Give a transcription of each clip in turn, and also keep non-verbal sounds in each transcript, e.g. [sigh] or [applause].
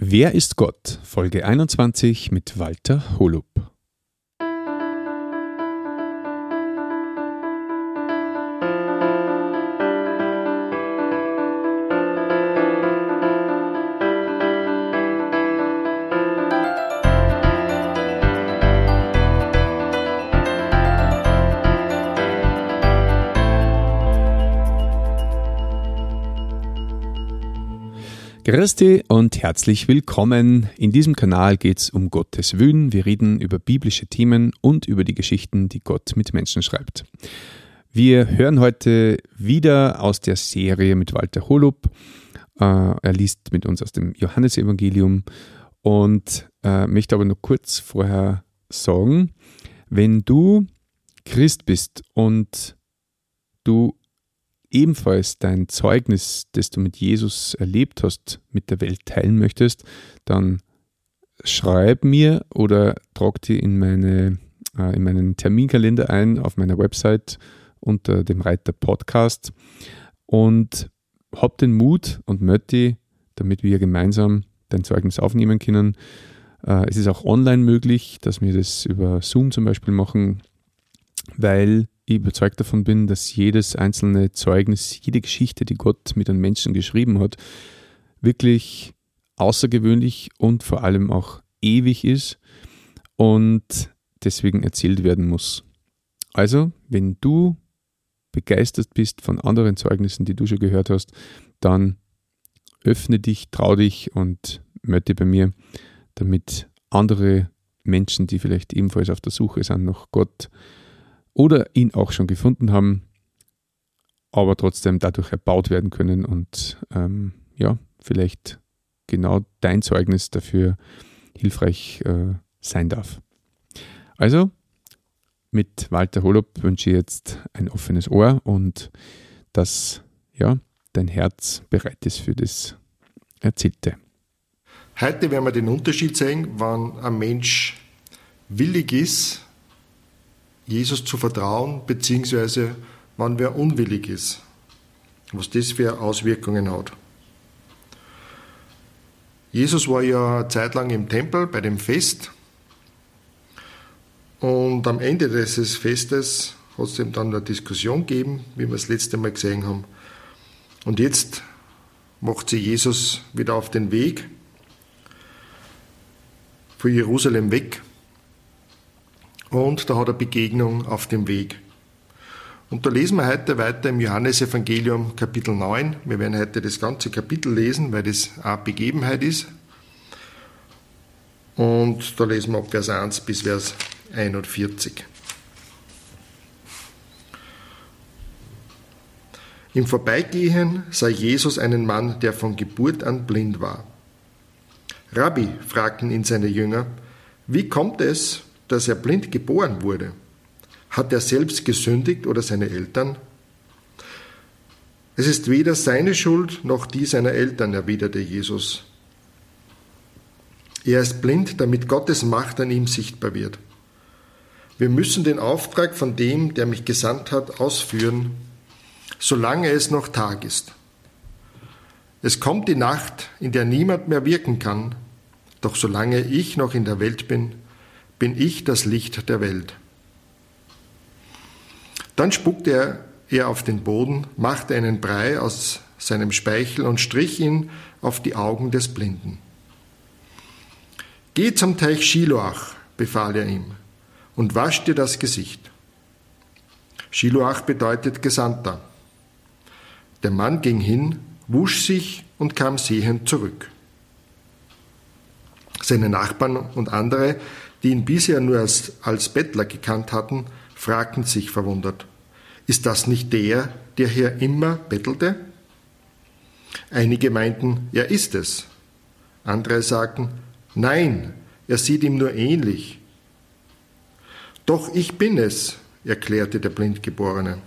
Wer ist Gott? Folge 21 mit Walter Holub. Christi und herzlich willkommen. In diesem Kanal geht es um Gottes Willen. Wir reden über biblische Themen und über die Geschichten, die Gott mit Menschen schreibt. Wir hören heute wieder aus der Serie mit Walter Holub. Äh, er liest mit uns aus dem Johannesevangelium und äh, möchte aber nur kurz vorher sagen, wenn du Christ bist und du ebenfalls dein Zeugnis, das du mit Jesus erlebt hast, mit der Welt teilen möchtest, dann schreib mir oder trag dir in, meine, äh, in meinen Terminkalender ein auf meiner Website unter dem Reiter Podcast und hab den Mut und melde damit wir gemeinsam dein Zeugnis aufnehmen können. Äh, es ist auch online möglich, dass wir das über Zoom zum Beispiel machen, weil überzeugt davon bin, dass jedes einzelne Zeugnis, jede Geschichte, die Gott mit einem Menschen geschrieben hat, wirklich außergewöhnlich und vor allem auch ewig ist und deswegen erzählt werden muss. Also, wenn du begeistert bist von anderen Zeugnissen, die du schon gehört hast, dann öffne dich, trau dich und melde bei mir, damit andere Menschen, die vielleicht ebenfalls auf der Suche sind nach Gott, oder ihn auch schon gefunden haben, aber trotzdem dadurch erbaut werden können und ähm, ja, vielleicht genau dein Zeugnis dafür hilfreich äh, sein darf. Also mit Walter Holub wünsche ich jetzt ein offenes Ohr und dass ja, dein Herz bereit ist für das Erzählte. Heute werden wir den Unterschied sehen, wann ein Mensch willig ist, Jesus zu vertrauen, beziehungsweise wann wer unwillig ist, was das für Auswirkungen hat. Jesus war ja eine Zeit lang im Tempel bei dem Fest und am Ende dieses Festes hat es ihm dann eine Diskussion gegeben, wie wir das letzte Mal gesehen haben. Und jetzt macht sie Jesus wieder auf den Weg von Jerusalem weg und da hat er Begegnung auf dem Weg. Und da lesen wir heute weiter im Johannesevangelium Kapitel 9. Wir werden heute das ganze Kapitel lesen, weil das eine Begebenheit ist. Und da lesen wir ab Vers 1 bis Vers 41. Im Vorbeigehen sah Jesus einen Mann, der von Geburt an blind war. Rabbi, fragten ihn seine Jünger, wie kommt es, dass er blind geboren wurde? Hat er selbst gesündigt oder seine Eltern? Es ist weder seine Schuld noch die seiner Eltern, erwiderte Jesus. Er ist blind, damit Gottes Macht an ihm sichtbar wird. Wir müssen den Auftrag von dem, der mich gesandt hat, ausführen, solange es noch Tag ist. Es kommt die Nacht, in der niemand mehr wirken kann, doch solange ich noch in der Welt bin, bin ich das Licht der Welt. Dann spuckte er, er auf den Boden, machte einen Brei aus seinem Speichel und strich ihn auf die Augen des Blinden. Geh zum Teich Shiloach, befahl er ihm, und wasch dir das Gesicht. Shiloach bedeutet Gesandter. Der Mann ging hin, wusch sich und kam sehend zurück. Seine Nachbarn und andere die ihn bisher nur als, als Bettler gekannt hatten, fragten sich verwundert, ist das nicht der, der hier immer bettelte? Einige meinten, er ist es. Andere sagten, nein, er sieht ihm nur ähnlich. Doch ich bin es, erklärte der Blindgeborene.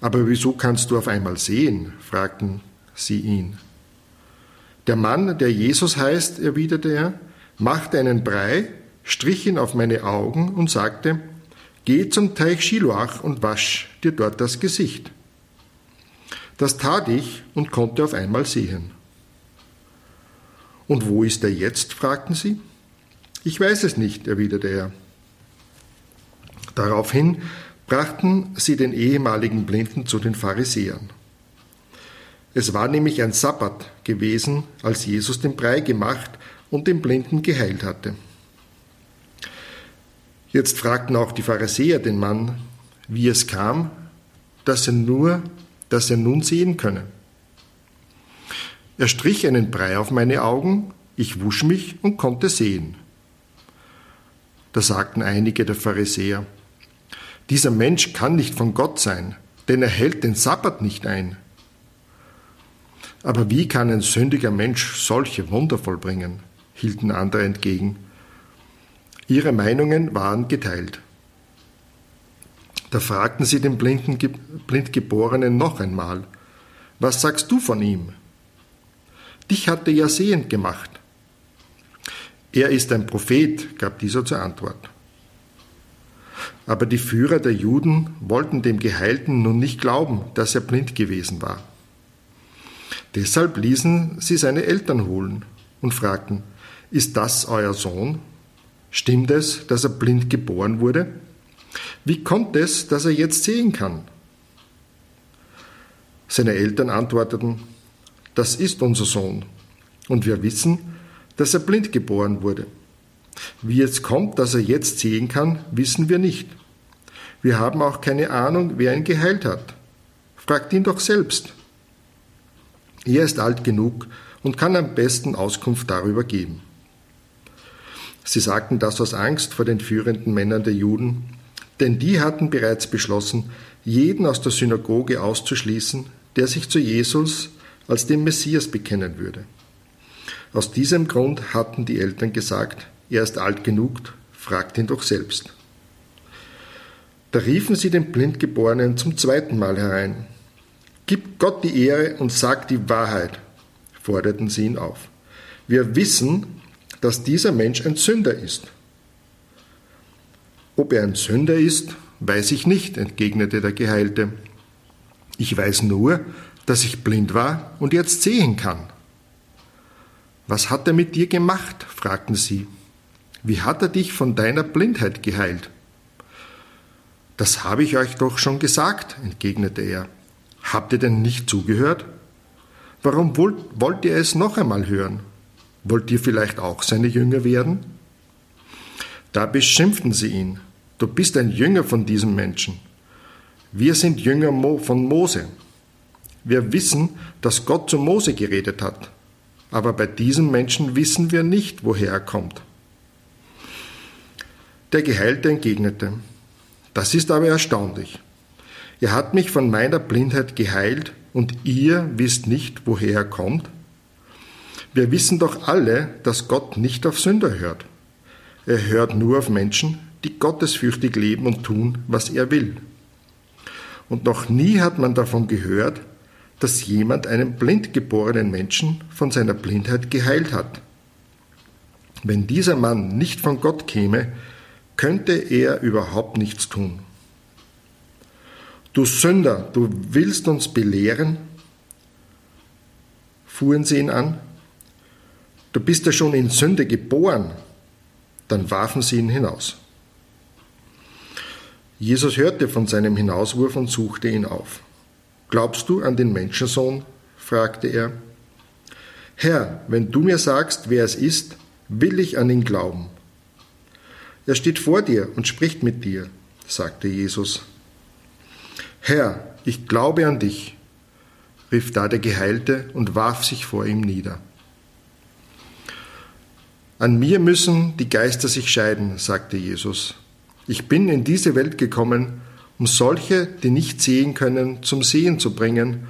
Aber wieso kannst du auf einmal sehen? fragten sie ihn. Der Mann, der Jesus heißt, erwiderte er, machte einen Brei, strich ihn auf meine Augen und sagte, Geh zum Teich Shiloach und wasch dir dort das Gesicht. Das tat ich und konnte auf einmal sehen. Und wo ist er jetzt? fragten sie. Ich weiß es nicht, erwiderte er. Daraufhin brachten sie den ehemaligen Blinden zu den Pharisäern. Es war nämlich ein Sabbat gewesen, als Jesus den Brei gemacht und den Blinden geheilt hatte. Jetzt fragten auch die Pharisäer den Mann, wie es kam, dass er nur, dass er nun sehen könne. Er strich einen Brei auf meine Augen, ich wusch mich und konnte sehen. Da sagten einige der Pharisäer, dieser Mensch kann nicht von Gott sein, denn er hält den Sabbat nicht ein. Aber wie kann ein sündiger Mensch solche Wunder vollbringen? Hielten andere entgegen. Ihre Meinungen waren geteilt. Da fragten sie den blinden, Blindgeborenen noch einmal, was sagst du von ihm? Dich hat er ja sehend gemacht. Er ist ein Prophet, gab dieser zur Antwort. Aber die Führer der Juden wollten dem Geheilten nun nicht glauben, dass er blind gewesen war. Deshalb ließen sie seine Eltern holen und fragten, ist das euer Sohn? Stimmt es, dass er blind geboren wurde? Wie kommt es, dass er jetzt sehen kann? Seine Eltern antworteten, das ist unser Sohn, und wir wissen, dass er blind geboren wurde. Wie es kommt, dass er jetzt sehen kann, wissen wir nicht. Wir haben auch keine Ahnung, wer ihn geheilt hat. Fragt ihn doch selbst. Er ist alt genug und kann am besten Auskunft darüber geben. Sie sagten das aus Angst vor den führenden Männern der Juden, denn die hatten bereits beschlossen, jeden aus der Synagoge auszuschließen, der sich zu Jesus als dem Messias bekennen würde. Aus diesem Grund hatten die Eltern gesagt, er ist alt genug, fragt ihn doch selbst. Da riefen sie den Blindgeborenen zum zweiten Mal herein. Gib Gott die Ehre und sag die Wahrheit, forderten sie ihn auf. Wir wissen, dass dieser Mensch ein Sünder ist. Ob er ein Sünder ist, weiß ich nicht, entgegnete der Geheilte. Ich weiß nur, dass ich blind war und jetzt sehen kann. Was hat er mit dir gemacht? fragten sie. Wie hat er dich von deiner Blindheit geheilt? Das habe ich euch doch schon gesagt, entgegnete er. Habt ihr denn nicht zugehört? Warum wollt, ihr es noch einmal hören? Wollt ihr vielleicht auch seine Jünger werden? Da beschimpften sie ihn. Du bist ein Jünger von diesem Menschen. Wir sind Jünger von Mose. Wir wissen, dass Gott zu Mose geredet hat. Aber bei diesem Menschen wissen wir nicht, woher er kommt. Der Geheilte entgegnete, das ist aber erstaunlich. Er hat mich von meiner Blindheit geheilt und ihr wisst nicht, woher er kommt? Wir wissen doch alle, dass Gott nicht auf Sünder hört. Er hört nur auf Menschen, die gottesfürchtig leben und tun, was er will. Und noch nie hat man davon gehört, dass jemand einen blind geborenen Menschen von seiner Blindheit geheilt hat. Wenn dieser Mann nicht von Gott käme, könnte er überhaupt nichts tun. Du Sünder, du willst uns belehren? fuhren sie ihn an. Du bist ja schon in Sünde geboren. Dann warfen sie ihn hinaus. Jesus hörte von seinem Hinauswurf und suchte ihn auf. Glaubst du an den Menschensohn? fragte er. Herr, wenn du mir sagst, wer es ist, will ich an ihn glauben. Er steht vor dir und spricht mit dir, sagte Jesus. Herr, ich glaube an dich, rief da der Geheilte und warf sich vor ihm nieder. An mir müssen die Geister sich scheiden, sagte Jesus. Ich bin in diese Welt gekommen, um solche, die nicht sehen können, zum Sehen zu bringen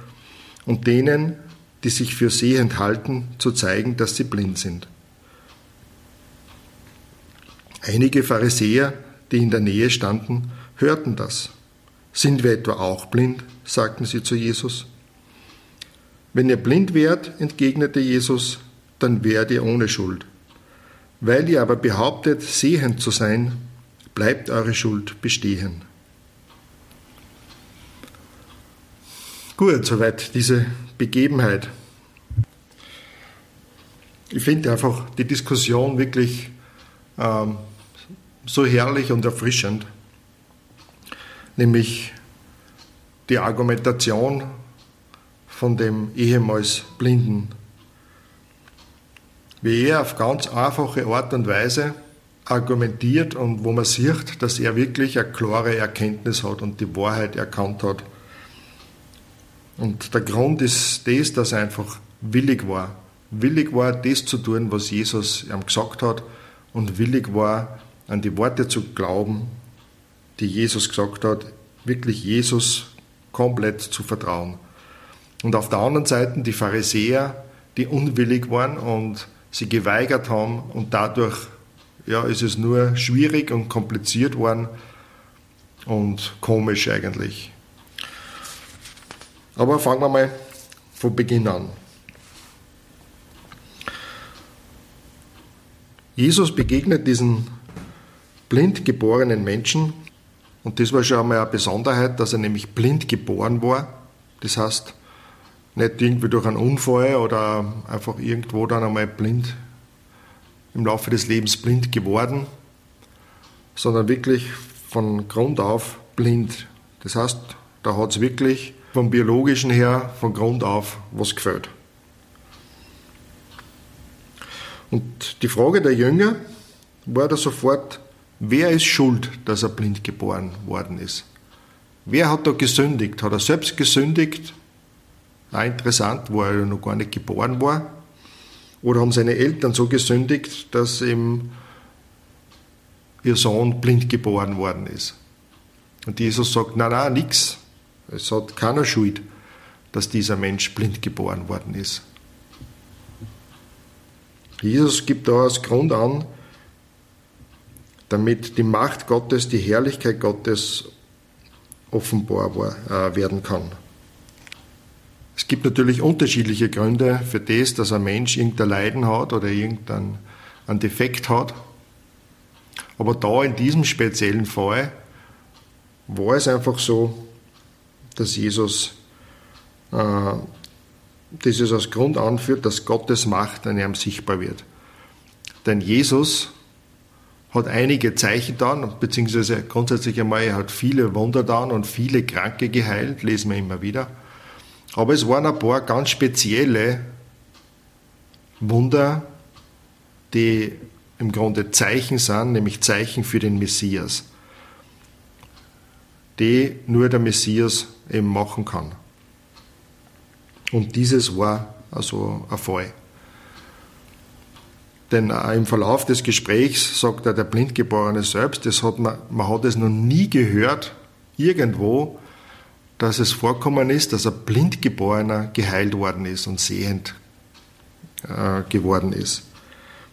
und denen, die sich für sehend halten, zu zeigen, dass sie blind sind. Einige Pharisäer, die in der Nähe standen, hörten das. Sind wir etwa auch blind? sagten sie zu Jesus. Wenn ihr blind wärt, entgegnete Jesus, dann wärt ihr ohne Schuld. Weil ihr aber behauptet, sehend zu sein, bleibt eure Schuld bestehen. Gut, soweit diese Begebenheit. ich finde einfach die Diskussion wirklich ähm, so herrlich und erfrischend, nämlich die Argumentation von dem ehemals Blinden. Wie er auf ganz einfache Art und Weise argumentiert und wo man sieht, dass er wirklich eine klare Erkenntnis hat und die Wahrheit erkannt hat. Und der Grund ist das, dass er einfach willig war. Willig war, das zu tun, was Jesus ihm gesagt hat und willig war, an die Worte zu glauben, die Jesus gesagt hat, wirklich Jesus komplett zu vertrauen. Und auf der anderen Seite die Pharisäer, die unwillig waren und sie geweigert haben und dadurch ja, ist es nur schwierig und kompliziert worden und komisch eigentlich. Aber fangen wir mal von Beginn an. Jesus begegnet diesen blind geborenen Menschen und das war schon einmal eine Besonderheit, dass er nämlich blind geboren war. Das heißt, nicht irgendwie durch einen Unfall oder einfach irgendwo dann einmal blind im Laufe des Lebens blind geworden, sondern wirklich von Grund auf blind. Das heißt, da hat es wirklich vom biologischen her von Grund auf was gefällt. Und die Frage der Jünger war da sofort, wer ist schuld, dass er blind geboren worden ist? Wer hat da gesündigt? Hat er selbst gesündigt? Auch interessant, wo er noch gar nicht geboren war. Oder haben seine Eltern so gesündigt, dass ihm ihr Sohn blind geboren worden ist? Und Jesus sagt, nein, nein, nix. Es hat keiner Schuld, dass dieser Mensch blind geboren worden ist. Jesus gibt da als Grund an, damit die Macht Gottes, die Herrlichkeit Gottes offenbar äh, werden kann. Es gibt natürlich unterschiedliche Gründe für das, dass ein Mensch irgendein Leiden hat oder irgendeinen Defekt hat. Aber da in diesem speziellen Fall war es einfach so, dass Jesus äh, dieses als Grund anführt, dass Gottes Macht an ihm sichtbar wird. Denn Jesus hat einige Zeichen getan, beziehungsweise grundsätzlich einmal, er hat viele Wunder getan und viele Kranke geheilt, lesen wir immer wieder. Aber es waren ein paar ganz spezielle Wunder, die im Grunde Zeichen sind, nämlich Zeichen für den Messias, die nur der Messias eben machen kann. Und dieses war also ein Fall. Denn im Verlauf des Gesprächs sagt er der Blindgeborene selbst, das hat man, man hat es noch nie gehört, irgendwo, dass es vorkommen ist, dass ein Blindgeborener geheilt worden ist und sehend äh, geworden ist.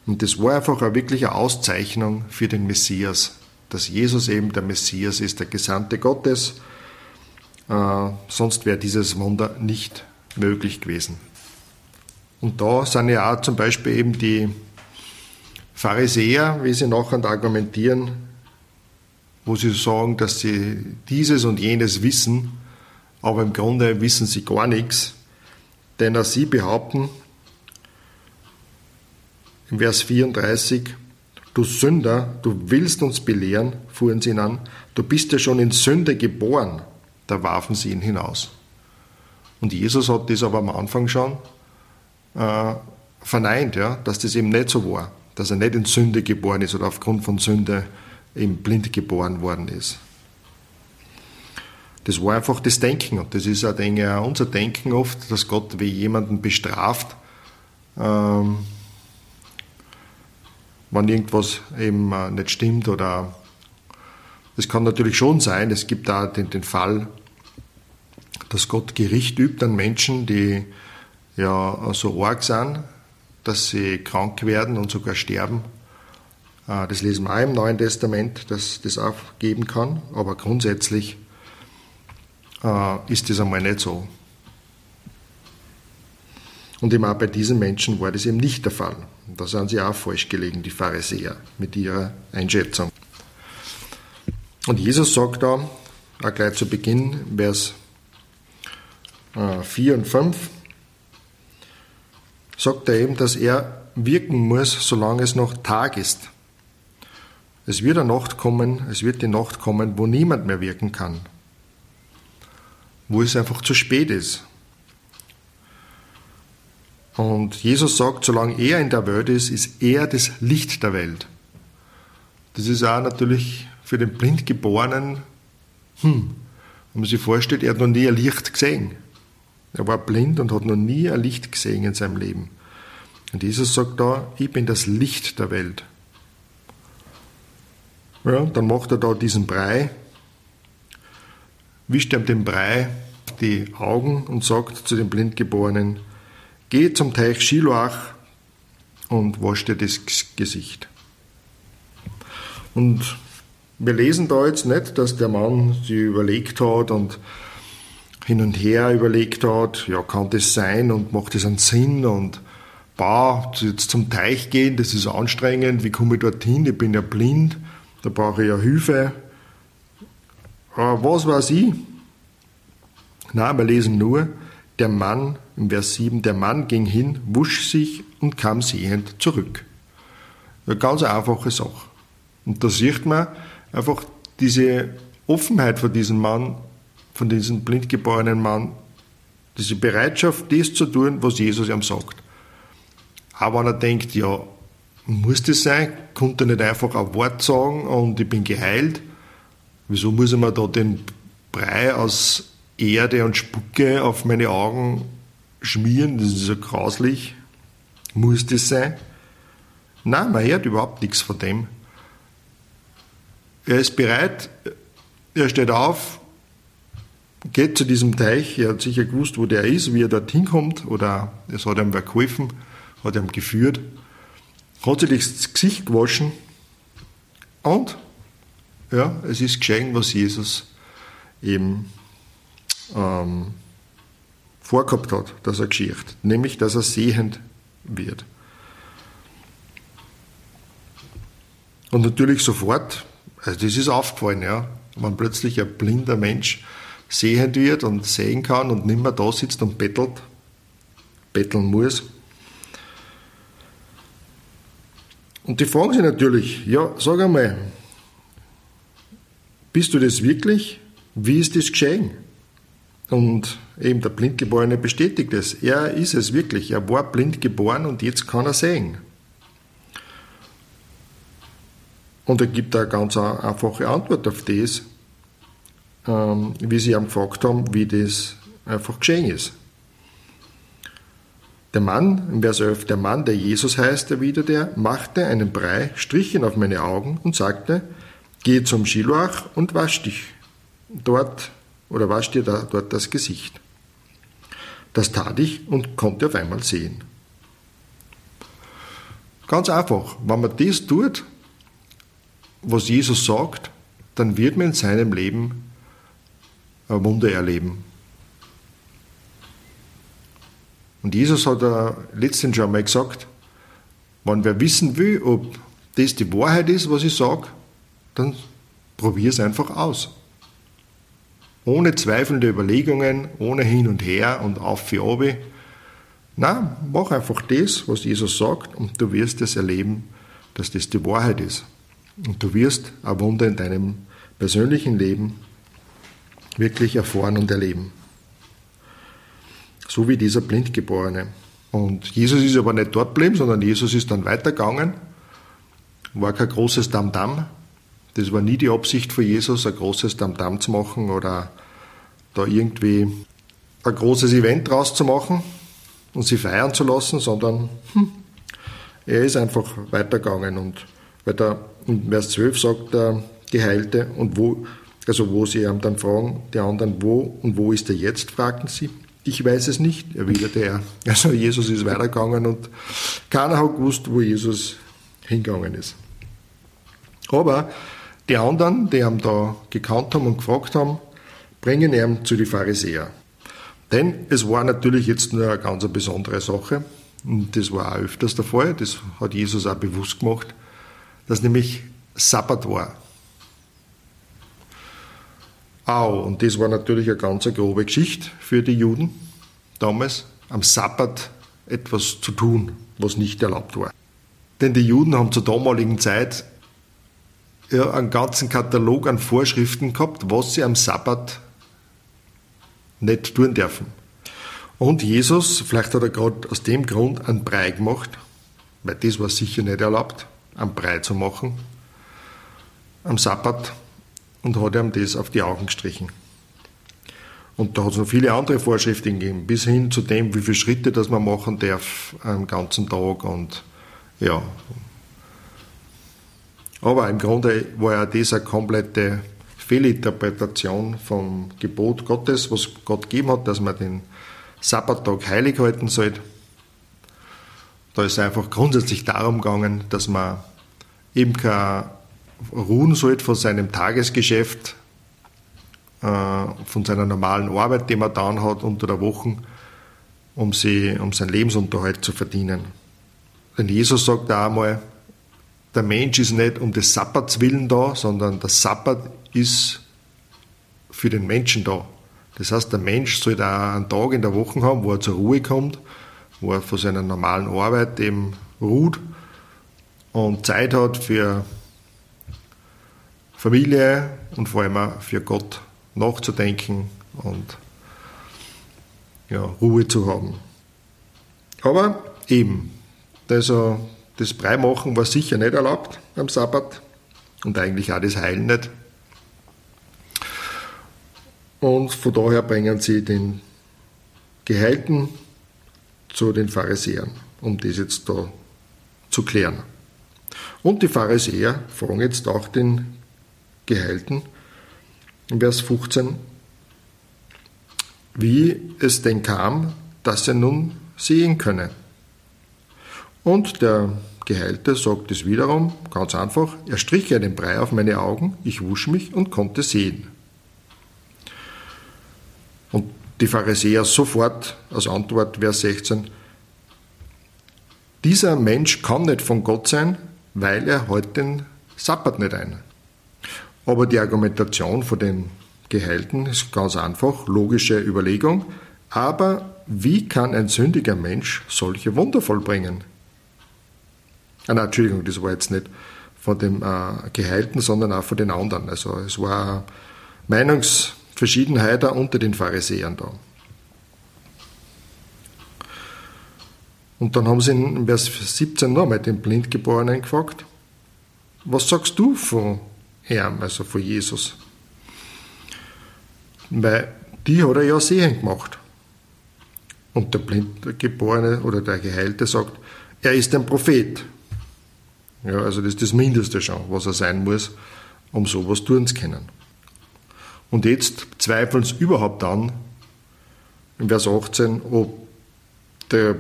Und das war einfach eine wirkliche Auszeichnung für den Messias, dass Jesus eben der Messias ist, der Gesandte Gottes. Äh, sonst wäre dieses Wunder nicht möglich gewesen. Und da sind ja auch zum Beispiel eben die Pharisäer, wie sie nachher argumentieren, wo sie sagen, dass sie dieses und jenes wissen, aber im Grunde wissen sie gar nichts, denn sie behaupten im Vers 34, du Sünder, du willst uns belehren, fuhren sie ihn an, du bist ja schon in Sünde geboren. Da warfen sie ihn hinaus. Und Jesus hat das aber am Anfang schon äh, verneint, ja, dass das eben nicht so war, dass er nicht in Sünde geboren ist oder aufgrund von Sünde eben blind geboren worden ist. Das war einfach das Denken. Und das ist auch, denke unser Denken oft, dass Gott wie jemanden bestraft, ähm, wenn irgendwas eben äh, nicht stimmt oder das kann natürlich schon sein. Es gibt da den, den Fall, dass Gott Gericht übt an Menschen, die ja so arg sind, dass sie krank werden und sogar sterben. Äh, das lesen wir auch im Neuen Testament, dass das auch geben kann. Aber grundsätzlich ist das einmal nicht so. Und eben auch bei diesen Menschen war das eben nicht der Fall. Da sind sie auch falsch gelegen, die Pharisäer, mit ihrer Einschätzung. Und Jesus sagt da, auch gleich zu Beginn, Vers 4 äh, und 5, sagt er eben, dass er wirken muss, solange es noch Tag ist. Es wird eine Nacht kommen, es wird die Nacht kommen, wo niemand mehr wirken kann. Wo es einfach zu spät ist. Und Jesus sagt, solange er in der Welt ist, ist er das Licht der Welt. Das ist auch natürlich für den Blindgeborenen, hm, wenn man sich vorstellt, er hat noch nie ein Licht gesehen. Er war blind und hat noch nie ein Licht gesehen in seinem Leben. Und Jesus sagt da, ich bin das Licht der Welt. Ja, dann macht er da diesen Brei, wischt ihm den Brei die Augen und sagt zu dem Blindgeborenen, geh zum Teich Shiloach und wasch dir das Gesicht. Und wir lesen da jetzt nicht, dass der Mann sich überlegt hat und hin und her überlegt hat, ja, kann das sein und macht das einen Sinn und bah, jetzt zum Teich gehen, das ist anstrengend, wie komme ich dorthin, ich bin ja blind, da brauche ich ja Hilfe. Aber was weiß ich? Na, wir lesen nur, der Mann, im Vers 7, der Mann ging hin, wusch sich und kam sehend zurück. Eine ganz einfache Sache. Und da sieht man einfach diese Offenheit von diesem Mann, von diesem blindgeborenen Mann, diese Bereitschaft, das zu tun, was Jesus ihm sagt. Aber wenn er denkt, ja, muss das sein? Konnte er nicht einfach ein Wort sagen und ich bin geheilt? Wieso muss er mir da den Brei aus Erde und Spucke auf meine Augen schmieren? Das ist so grauslich. Muss das sein? Nein, man hört überhaupt nichts von dem. Er ist bereit, er steht auf, geht zu diesem Teich, er hat sicher gewusst, wo der ist, wie er dorthin kommt, oder es hat ihm wer geholfen, hat ihm geführt, hat sich das Gesicht gewaschen und ja, es ist geschehen, was Jesus eben ähm, vorgehabt hat, dass er geschieht, nämlich dass er sehend wird. Und natürlich sofort also das ist aufgefallen, ja. Wenn plötzlich ein blinder Mensch sehend wird und sehen kann und nicht mehr da sitzt und bettelt, betteln muss. Und die fragen sich natürlich, ja, sag einmal, bist du das wirklich? Wie ist das geschehen? Und eben der Blindgeborene bestätigt es. Er ist es wirklich. Er war blind geboren und jetzt kann er sehen. Und er gibt eine ganz einfache Antwort auf das, ähm, wie sie ihm gefragt haben, wie das einfach geschehen ist. Der Mann, im Vers 11, der Mann, der Jesus heißt, erwiderte er, machte einen Brei, strich ihn auf meine Augen und sagte, geh zum Schiloach und wasch dich dort oder wasch dir da, dort das Gesicht. Das tat ich und konnte auf einmal sehen. Ganz einfach, wenn man das tut, was Jesus sagt, dann wird man in seinem Leben ein Wunder erleben. Und Jesus hat letztens schon einmal gesagt, wenn wer wissen will, ob das die Wahrheit ist, was ich sage, dann probier es einfach aus. Ohne zweifelnde Überlegungen, ohne hin und her und auf für obi. Na, mach einfach das, was Jesus sagt, und du wirst es erleben, dass das die Wahrheit ist. Und du wirst ein Wunder in deinem persönlichen Leben wirklich erfahren und erleben. So wie dieser Blindgeborene. Und Jesus ist aber nicht dort geblieben, sondern Jesus ist dann weitergegangen. War kein großes Tamtam. Das war nie die Absicht von Jesus, ein großes Tamtam zu machen oder da irgendwie ein großes Event draus zu machen und sie feiern zu lassen, sondern hm, er ist einfach weitergegangen und da in Vers 12 sagt der Geheilte, und wo, also wo sie ihm dann fragen, die anderen, wo und wo ist er jetzt, fragten sie. Ich weiß es nicht, erwiderte er. [laughs] Also Jesus ist weitergegangen und keiner hat gewusst, wo Jesus hingegangen ist. Aber die anderen, die ihm da gekannt haben und gefragt haben, bringen ihn zu den Pharisäern. Denn es war natürlich jetzt nur eine ganz besondere Sache. Und das war auch öfters der Fall. Das hat Jesus auch bewusst gemacht das nämlich Sabbat war. Au, und das war natürlich eine ganz grobe Geschichte für die Juden damals. Am Sabbat etwas zu tun, was nicht erlaubt war. Denn die Juden haben zur damaligen Zeit einen ganzen Katalog an Vorschriften gehabt, was sie am Sabbat nicht tun dürfen. Und Jesus, vielleicht hat er gerade aus dem Grund einen Brei gemacht, weil das war sicher nicht erlaubt, einen Brei zu machen am Sabbat und hat ihm das auf die Augen gestrichen. Und da hat es noch viele andere Vorschriften gegeben, bis hin zu dem, wie viele Schritte das man machen darf am ganzen Tag und ja. Aber im Grunde war ja eine komplette Fehlinterpretation vom Gebot Gottes, was Gott gegeben hat, dass man den Sabbattag heilig halten soll. Da ist einfach grundsätzlich darum gegangen, dass man eben kein ruhen sollte von seinem Tagesgeschäft, äh, von seiner normalen Arbeit, die man dann hat unter der Woche, um, sie, um seinen Lebensunterhalt zu verdienen. Denn Jesus sagt da einmal, der Mensch ist nicht um des Sabbats willen da, sondern der Sabbat ist für den Menschen da. Das heißt, der Mensch soll da einen Tag in der Woche haben, wo er zur Ruhe kommt, wo er von seiner normalen Arbeit eben ruht und Zeit hat für Familie und vor allem auch für Gott nachzudenken und ja, Ruhe zu haben. Aber eben, also das Breimachen war sicher nicht erlaubt am Sabbat und eigentlich auch das Heilen nicht. Und von daher bringen sie den Geheilten zu den Pharisäern, um das jetzt da zu klären. Und die Pharisäer fragen jetzt auch den Geheilten. In Vers 15, wie es denn kam, dass er nun sehen könne. Und der Geheilte sagt es wiederum, ganz einfach, er strich einen Brei auf meine Augen, ich wusch mich und konnte sehen. Und die Pharisäer sofort als Antwort, Vers 16, dieser Mensch kann nicht von Gott sein, weil er heute den Sabbat nicht ein. Aber die Argumentation von den Geheilten ist ganz einfach, logische Überlegung. Aber wie kann ein sündiger Mensch solche Wunder vollbringen? Ah, nein, Entschuldigung, das war jetzt nicht von dem äh, Geheilten, sondern auch von den anderen. Also es war Meinungsverschiedenheit unter den Pharisäern da. Und dann haben sie in Vers 17 nochmal den Blindgeborenen gefragt, was sagst du von Herrn, also von Jesus. Weil die hat er ja sehen gemacht. Und der Blindgeborene oder der Geheilte sagt, er ist ein Prophet. Ja, also das ist das Mindeste schon, was er sein muss, um sowas tun zu können. Und jetzt zweifeln sie überhaupt an, in Vers 18, ob der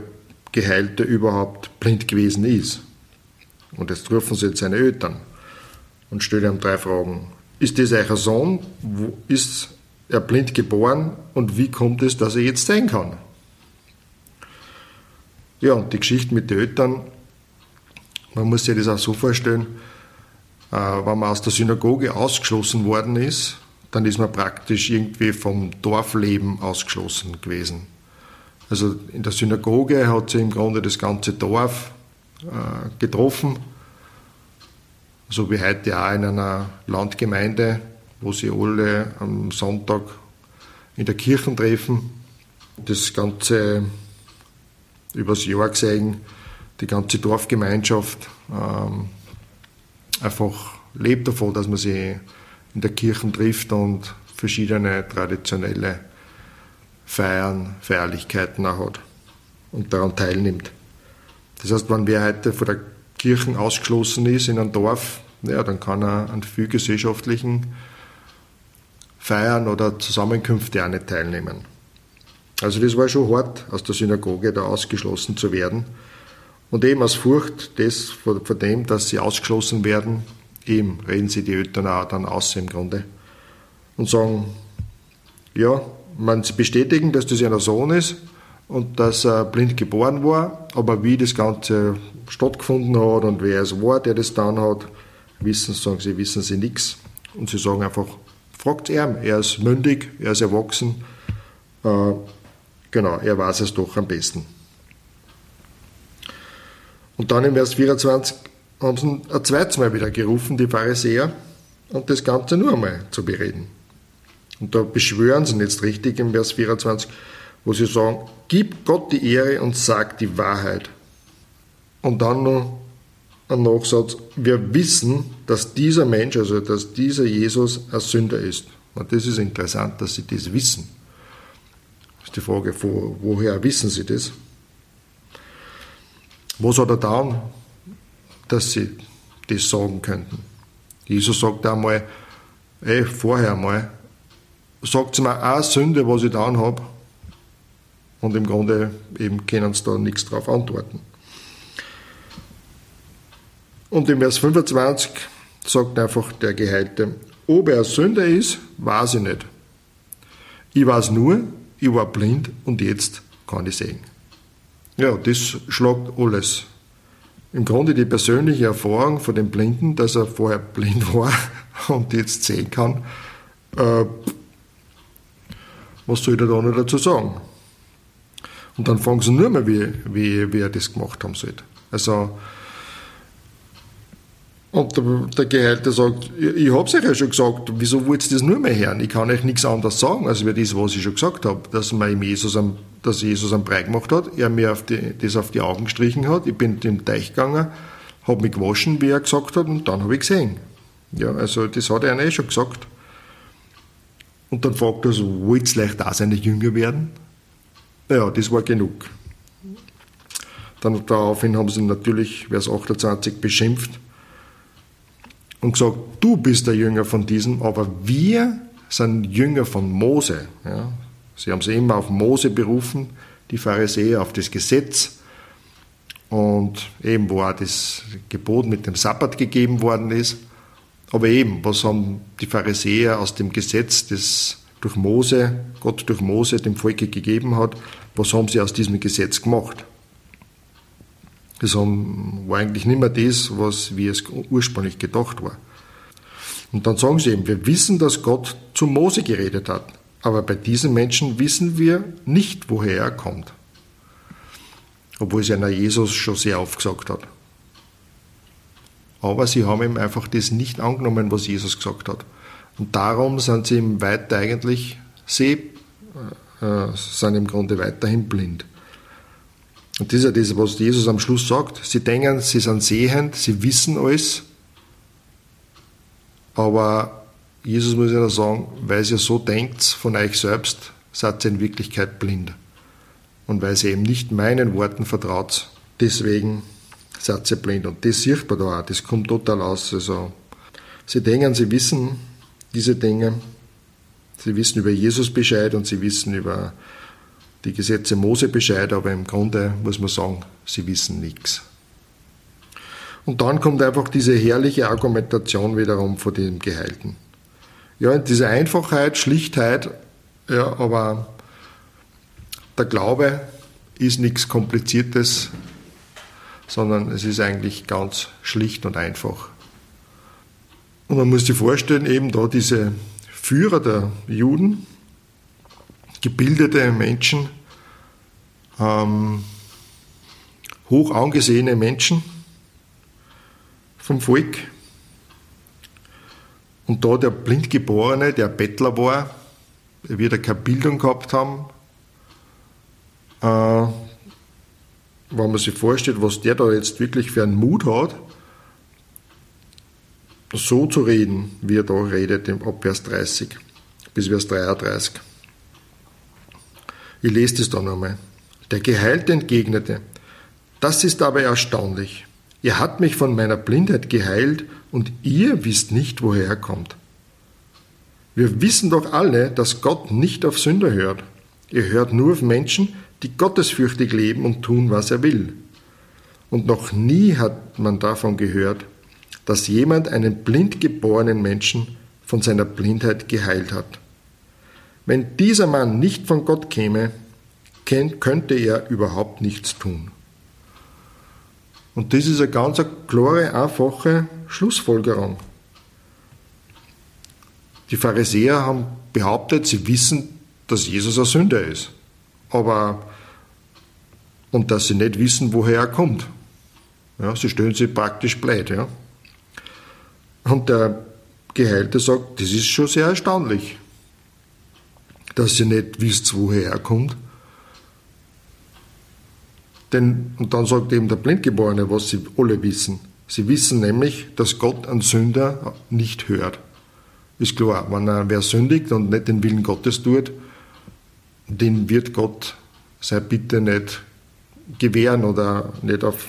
Geheilte überhaupt blind gewesen ist. Und jetzt rufen sie jetzt seine Eltern und stelle ihm drei Fragen. Ist das euer Sohn? Wo ist er blind geboren? Und wie kommt es, dass er jetzt sein kann? Ja, und die Geschichte mit den Eltern, man muss sich das auch so vorstellen, äh, wenn man aus der Synagoge ausgeschlossen worden ist, dann ist man praktisch irgendwie vom Dorfleben ausgeschlossen gewesen. Also in der Synagoge hat sich im Grunde das ganze Dorf äh, getroffen so wie heute auch in einer Landgemeinde, wo sie alle am Sonntag in der Kirche treffen. Das Ganze übers Jahr gesehen, die ganze Dorfgemeinschaft ähm, einfach lebt davon, dass man sich in der Kirche trifft und verschiedene traditionelle Feiern, Feierlichkeiten auch hat und daran teilnimmt. Das heißt, wenn wer heute von der Kirche ausgeschlossen ist in einem Dorf, ja, dann kann er an viel gesellschaftlichen Feiern oder Zusammenkünfte auch nicht teilnehmen. Also das war schon hart, aus der Synagoge da ausgeschlossen zu werden. Und eben aus Furcht des, vor, vor dem, dass sie ausgeschlossen werden, eben reden sie die Eltern auch dann aus im Grunde und sagen, ja, man bestätigen, dass das ihr Sohn ist und dass er blind geboren war, aber wie das Ganze stattgefunden hat und wer es war, der das dann hat, wissen, sagen sie, wissen sie nichts. Und sie sagen einfach, fragt er, er ist mündig, er ist erwachsen, äh, genau, er weiß es doch am besten. Und dann im Vers 24 haben sie ein zweites Mal wieder gerufen, die Pharisäer, und das Ganze nur einmal zu bereden. Und da beschwören sie jetzt richtig im Vers 24, wo sie sagen, gib Gott die Ehre und sag die Wahrheit. Und dann noch ein Nachsatz, wir wissen, dass dieser Mensch, also dass dieser Jesus ein Sünder ist. Und das ist interessant, dass sie das wissen. Das ist die Frage, woher wissen sie das? Was hat er getan, dass sie das sagen könnten? Jesus sagt einmal, ey, vorher mal, sagt sie mir eine Sünde, was ich getan habe, und im Grunde eben können sie da nichts darauf antworten. Und im Vers 25 sagt einfach der Geheilte, ob er Sünder ist, weiß ich nicht. Ich weiß nur, ich war blind und jetzt kann ich sehen. Ja, das schlagt alles. Im Grunde die persönliche Erfahrung von dem Blinden, dass er vorher blind [laughs] war und jetzt sehen kann, äh, was soll ich da noch dazu sagen? Und dann fragen sie nur mehr, wie, wie, wie er das gemacht haben sollte. Also, und der, der Geheilte sagt, ich, ich habe es euch ja schon gesagt, wieso wollt ihr das nur mehr hören? Ich kann euch nichts anderes sagen, als wie das, was ich schon gesagt habe, dass, man Jesus am, dass Jesus einen Brei gemacht hat, er mir auf die, das auf die Augen gestrichen hat, ich bin in den Teich gegangen, habe mich gewaschen, wie er gesagt hat, und dann habe ich gesehen. Ja, also das hat er eh schon gesagt. Und dann fragt er so, wollt ihr leicht auch seine Jünger werden? Ja, das war genug. Dann daraufhin haben sie natürlich, Vers 28, beschimpft und gesagt, du bist der Jünger von diesem, aber wir sind Jünger von Mose. Ja. Sie haben sich immer auf Mose berufen, die Pharisäer auf das Gesetz und eben wo auch das Gebot mit dem Sabbat gegeben worden ist. Aber eben, was haben die Pharisäer aus dem Gesetz, das durch Mose, Gott durch Mose dem Volke gegeben hat, was haben sie aus diesem Gesetz gemacht? Das war eigentlich nicht mehr das, was, wie es ursprünglich gedacht war. Und dann sagen sie eben, wir wissen, dass Gott zu Mose geredet hat, aber bei diesen Menschen wissen wir nicht, woher er kommt. Obwohl es ja Jesus schon sehr oft gesagt hat. Aber sie haben ihm einfach das nicht angenommen, was Jesus gesagt hat. Und darum sind sie ihm weiter eigentlich seh, äh, sind im Grunde weiterhin blind. Und das ist ja das, was Jesus am Schluss sagt. Sie denken, sie sind sehend, sie wissen alles. Aber Jesus muss ja sagen, weil ihr so denkt von euch selbst, seid ihr in Wirklichkeit blind. Und weil ihr eben nicht meinen Worten vertraut, deswegen seid ihr blind. Und das sieht man da auch, das kommt total aus. Also, sie denken, sie wissen diese Dinge. Sie wissen über Jesus Bescheid und sie wissen über die Gesetze Mose Bescheid, aber im Grunde muss man sagen, sie wissen nichts. Und dann kommt einfach diese herrliche Argumentation wiederum von dem Geheilten. Ja, diese Einfachheit, Schlichtheit, ja, aber der Glaube ist nichts Kompliziertes, sondern es ist eigentlich ganz schlicht und einfach. Und man muss sich vorstellen, eben da diese Führer der Juden, gebildete Menschen, ähm, hoch angesehene Menschen vom Volk. Und da der Blindgeborene, der Bettler war, der wieder keine Bildung gehabt haben, äh, wenn man sich vorstellt, was der da jetzt wirklich für einen Mut hat, so zu reden, wie er da redet, ab Vers 30 bis Vers 33. Ich lese das dann einmal. Der Geheilte entgegnete, das ist aber erstaunlich. Ihr habt mich von meiner Blindheit geheilt und ihr wisst nicht, woher er kommt. Wir wissen doch alle, dass Gott nicht auf Sünder hört. Er hört nur auf Menschen, die gottesfürchtig leben und tun, was er will. Und noch nie hat man davon gehört, dass jemand einen blind geborenen Menschen von seiner Blindheit geheilt hat. Wenn dieser Mann nicht von Gott käme, könnte er überhaupt nichts tun. Und das ist eine ganz klare, einfache Schlussfolgerung. Die Pharisäer haben behauptet, sie wissen, dass Jesus ein Sünder ist. Aber, und dass sie nicht wissen, woher er kommt. Ja, sie stellen sich praktisch blöd. Ja. Und der Geheilte sagt, das ist schon sehr erstaunlich, dass ihr nicht wisst, woher er kommt. Denn, und dann sagt eben der Blindgeborene, was sie alle wissen. Sie wissen nämlich, dass Gott einen Sünder nicht hört. Ist klar, wenn er wer sündigt und nicht den Willen Gottes tut, den wird Gott seine Bitte nicht gewähren oder nicht auf,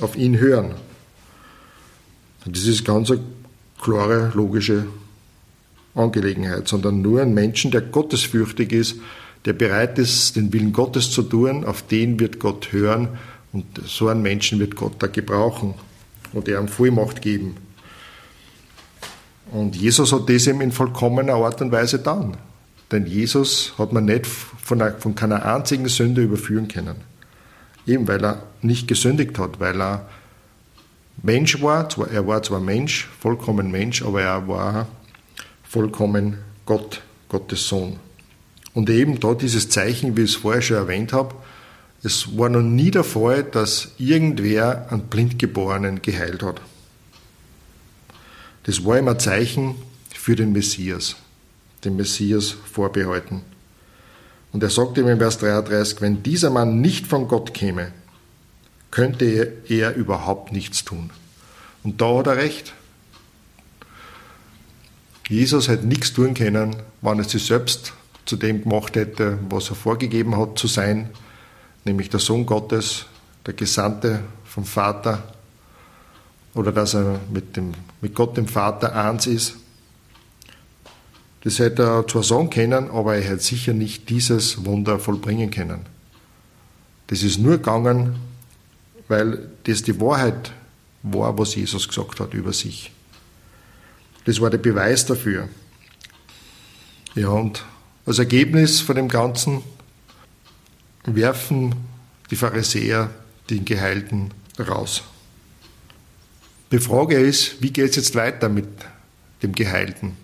auf ihn hören. Das ist ganz eine klare, logische Angelegenheit, sondern nur ein Menschen, der gottesfürchtig ist, der bereit ist, den Willen Gottes zu tun, auf den wird Gott hören und so einen Menschen wird Gott da gebrauchen und er ihm Vollmacht geben. Und Jesus hat das eben in vollkommener Art und Weise getan. Denn Jesus hat man nicht von, einer, von keiner einzigen Sünde überführen können. Eben weil er nicht gesündigt hat, weil er Mensch war, zwar, er war zwar Mensch, vollkommen Mensch, aber er war vollkommen Gott, Gottes Sohn. Und eben da dieses Zeichen, wie ich es vorher schon erwähnt habe, es war noch nie der Fall, dass irgendwer einen Blindgeborenen geheilt hat. Das war immer ein Zeichen für den Messias, den Messias vorbehalten. Und er sagt ihm in Vers 33, wenn dieser Mann nicht von Gott käme, könnte er überhaupt nichts tun. Und da hat er recht. Jesus hätte nichts tun können, wenn er sich selbst zu dem gemacht hätte, was er vorgegeben hat zu sein, nämlich der Sohn Gottes, der Gesandte vom Vater, oder dass er mit, dem, mit Gott, dem Vater, eins ist. Das hätte er zwar sagen können, aber er hätte sicher nicht dieses Wunder vollbringen können. Das ist nur gegangen, weil das die Wahrheit war, was Jesus gesagt hat über sich. Das war der Beweis dafür. Ja, und als Ergebnis von dem Ganzen werfen die Pharisäer den Geheilten raus. Die Frage ist, wie geht es jetzt weiter mit dem Geheilten?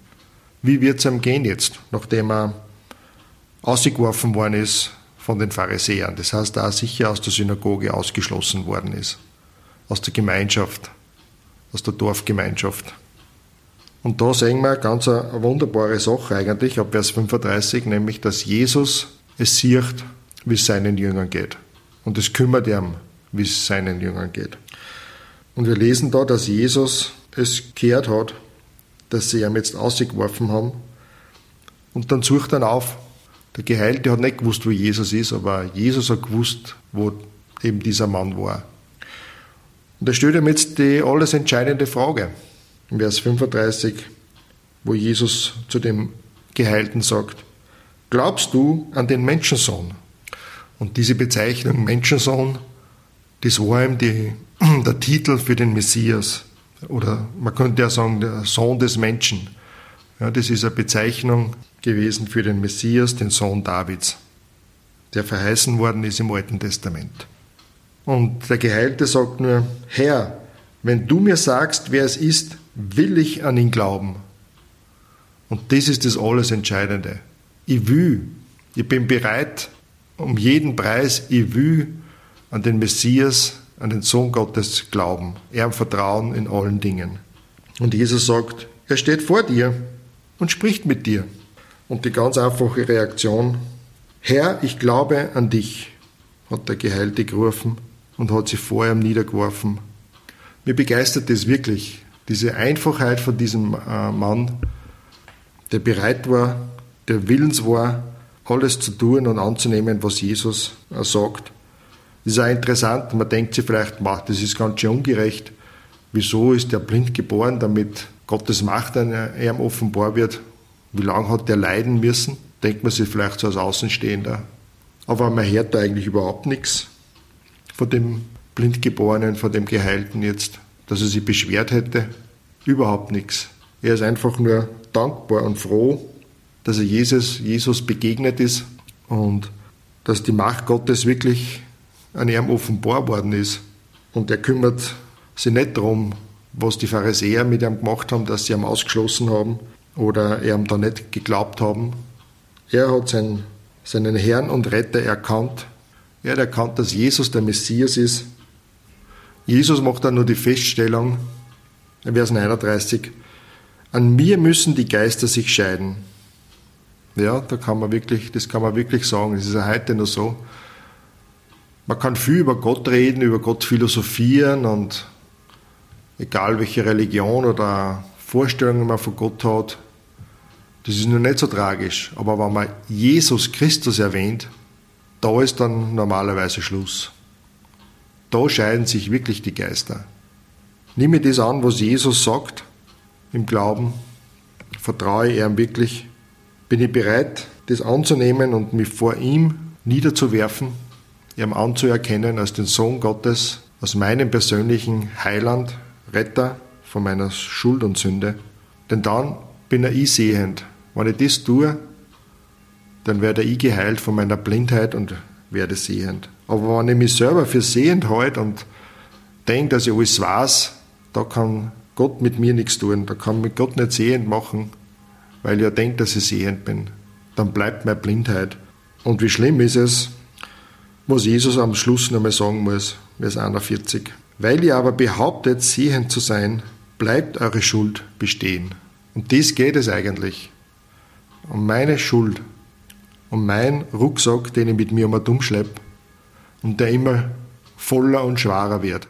Wie wird es ihm gehen jetzt, nachdem er ausgeworfen worden ist von den Pharisäern? Das heißt, da er sicher aus der Synagoge ausgeschlossen worden ist, aus der Gemeinschaft, aus der Dorfgemeinschaft. Und da sehen wir ganz eine wunderbare Sache eigentlich, ab Vers 35, nämlich, dass Jesus es sieht, wie es seinen Jüngern geht. Und es kümmert ihn, wie es seinen Jüngern geht. Und wir lesen da, dass Jesus es gehört hat, dass sie ihm jetzt ausgeworfen haben. Und dann sucht er auf. Der Geheilte hat nicht gewusst, wo Jesus ist, aber Jesus hat gewusst, wo eben dieser Mann war. Und er stellt ihm jetzt die alles entscheidende Frage. Im Vers 35, wo Jesus zu dem Geheilten sagt, glaubst du an den Menschensohn? Und diese Bezeichnung Menschensohn, das war ihm die, [clears throat] der Titel für den Messias. Oder man könnte ja sagen, der Sohn des Menschen. Ja, das ist eine Bezeichnung gewesen für den Messias, den Sohn Davids, der verheißen worden ist im Alten Testament. Und der Geheilte sagt nur, Herr, wenn du mir sagst, wer es ist, will ich an ihn glauben. Und das ist das alles Entscheidende. Ich will, ich bin bereit, um jeden Preis, ich will an den Messias, an den Sohn Gottes glauben, er vertrauen in allen Dingen. Und Jesus sagt, er steht vor dir und spricht mit dir. Und die ganz einfache Reaktion, Herr, ich glaube an dich, hat der Geheilte gerufen und hat sich vor ihm niedergeworfen. Mir begeistert das wirklich, diese Einfachheit von diesem äh, Mann, der bereit war, der willens war, alles zu tun und anzunehmen, was Jesus äh, sagt. Das ist auch interessant, man denkt sich vielleicht, das ist ganz schön ungerecht. Wieso ist der blind geboren, damit Gottes Macht an ihm offenbar wird? Wie lange hat der leiden müssen? Denkt man sich vielleicht so als Außenstehender. Aber man hört da eigentlich überhaupt nichts von dem Blindgeborenen, von dem Geheilten jetzt, dass er sich beschwert hätte. Überhaupt nichts. Er ist einfach nur dankbar und froh, dass er Jesus, Jesus begegnet ist und dass die Macht Gottes wirklich an ihm offenbar worden ist. Und er kümmert sich nicht darum, was die Pharisäer mit ihm gemacht haben, dass sie ihn ausgeschlossen haben oder ihm da nicht geglaubt haben. Er hat seinen, seinen Herrn und Retter erkannt. Er hat erkannt, dass Jesus der Messias ist. Jesus macht dann nur die Feststellung, Vers 39, an mir müssen die Geister sich scheiden. Ja, da kann man wirklich, das kann man wirklich sagen. Das ist ja heute noch so. Man kann viel über Gott reden, über Gott philosophieren und egal welche Religion oder Vorstellungen man von Gott hat, das ist nur nicht so tragisch. Aber wenn man Jesus Christus erwähnt, da ist dann normalerweise Schluss. Da scheiden sich wirklich die Geister. Nimm mir das an, was Jesus sagt im Glauben. Vertraue ich ihm wirklich? Bin ich bereit, das anzunehmen und mich vor ihm niederzuwerfen, ihm anzuerkennen als den Sohn Gottes, als meinen persönlichen Heiland, Retter von meiner Schuld und Sünde? Denn dann bin ich sehend. Wenn ich das tue, dann werde ich geheilt von meiner Blindheit und werde sehend. Aber wenn ich mich selber für sehend halte und denke, dass ich alles weiß, da kann Gott mit mir nichts tun. Da kann mich Gott nicht sehend machen, weil ich ja denke, dass ich sehend bin. Dann bleibt meine Blindheit. Und wie schlimm ist es, was Jesus am Schluss nochmal sagen muss, Vers 41. Weil ihr aber behauptet, sehend zu sein, bleibt eure Schuld bestehen. Und das geht es eigentlich. Um meine Schuld, um meinen Rucksack, den ich mit mir immer dumm schleppe und der immer voller und schwerer wird.